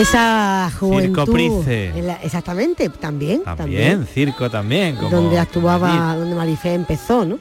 Esa juventud. Price. en la- exactamente, también. También, circo también. Como donde actuaba, donde Marifé empezó, ¿no?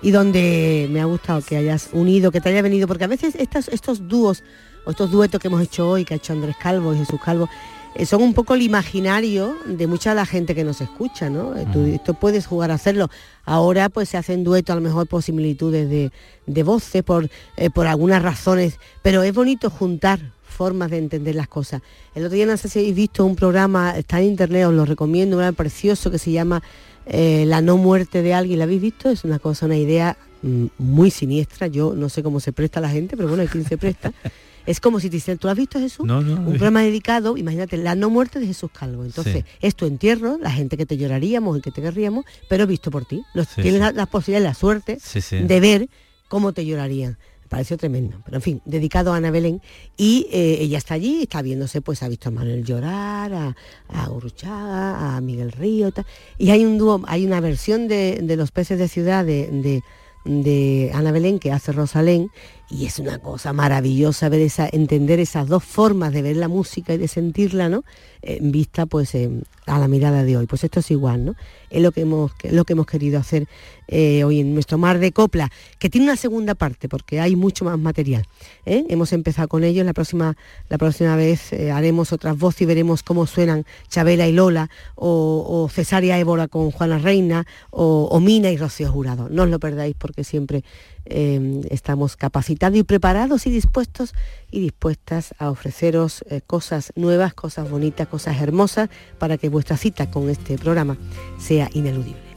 Y donde me ha gustado que hayas unido, que te haya venido, porque a veces estos, estos dúos o estos duetos que hemos hecho hoy, que ha hecho Andrés Calvo y Jesús Calvo, eh, son un poco el imaginario de mucha de la gente que nos escucha, ¿no? Eh, Tú, esto puedes jugar a hacerlo. Ahora pues se hacen duetos, a lo mejor por similitudes de, de voces, por, eh, por algunas razones, pero es bonito juntar formas de entender las cosas. El otro día no sé si habéis visto un programa, está en internet, os lo recomiendo, un programa precioso que se llama eh, La no muerte de alguien. ¿La habéis visto? Es una cosa, una idea mm, muy siniestra. Yo no sé cómo se presta la gente, pero bueno, hay quien se presta. Es como si te dicen, ¿tú lo has visto Jesús? No, no, Un visto. programa dedicado, imagínate, la no muerte de Jesús Calvo. Entonces, Sí. es tu entierro, la gente que te lloraríamos y que te querríamos, pero visto por ti. Los, Sí, tienes sí. La, la posibilidad, la suerte de ver cómo te llorarían. Pareció tremendo. Pero en fin, dedicado a Ana Belén. Y eh, ella está allí, está viéndose, pues ha visto a Manuel llorar, a, a Uruchaga, a Miguel Río. tal. Y hay un dúo, hay una versión de, de Los peces de ciudad de, de, de Ana Belén que hace Rosalén. Y es una cosa maravillosa ver esa, entender esas dos formas de ver la música y de sentirla, ¿no? En vista pues eh, a la mirada de hoy. Pues esto es igual, ¿no? Es lo que hemos, lo que hemos querido hacer eh, hoy en nuestro mar de copla, que tiene una segunda parte, porque hay mucho más material. ¿eh? Hemos empezado con ellos, la próxima, la próxima vez eh, haremos otras voces y veremos cómo suenan Chabela y Lola, o, o Cesárea Évora con Juana Reina, o, o Mina y Rocío Jurado. No os lo perdáis porque siempre eh, estamos capacitados y preparados y dispuestos y dispuestas a ofreceros eh, cosas nuevas, cosas bonitas, cosas hermosas para que vuestra cita con este programa sea ineludible.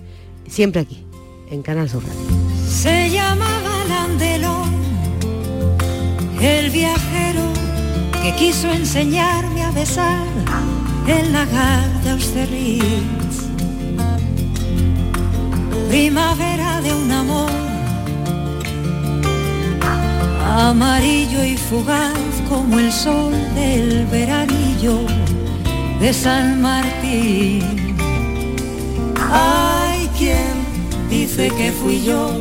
Siempre aquí, en Canal Sur Radio. Se llamaba Landelón, el viajero que quiso enseñarme a besar el lagar de Austerlitz. Primavera de un amor amarillo y fugaz como el sol del veranillo de San Martín. Hay quien dice que fui yo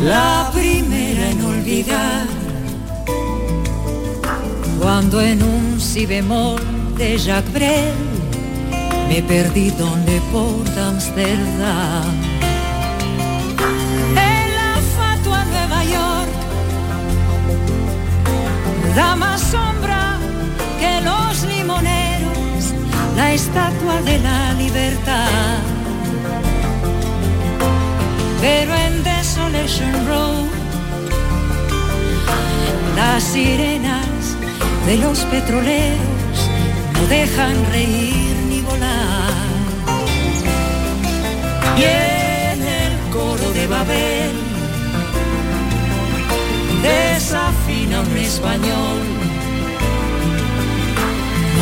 la primera en olvidar cuando en un si bemol de Jacques Brel me perdí donde por Amsterdam. En la fatua Nueva York da más sombra que los limoneros, la estatua de la libertad. Pero en Desolation Road, las sirenas de los petroleros no dejan reír ni volar. Y en el coro de Babel desafina un español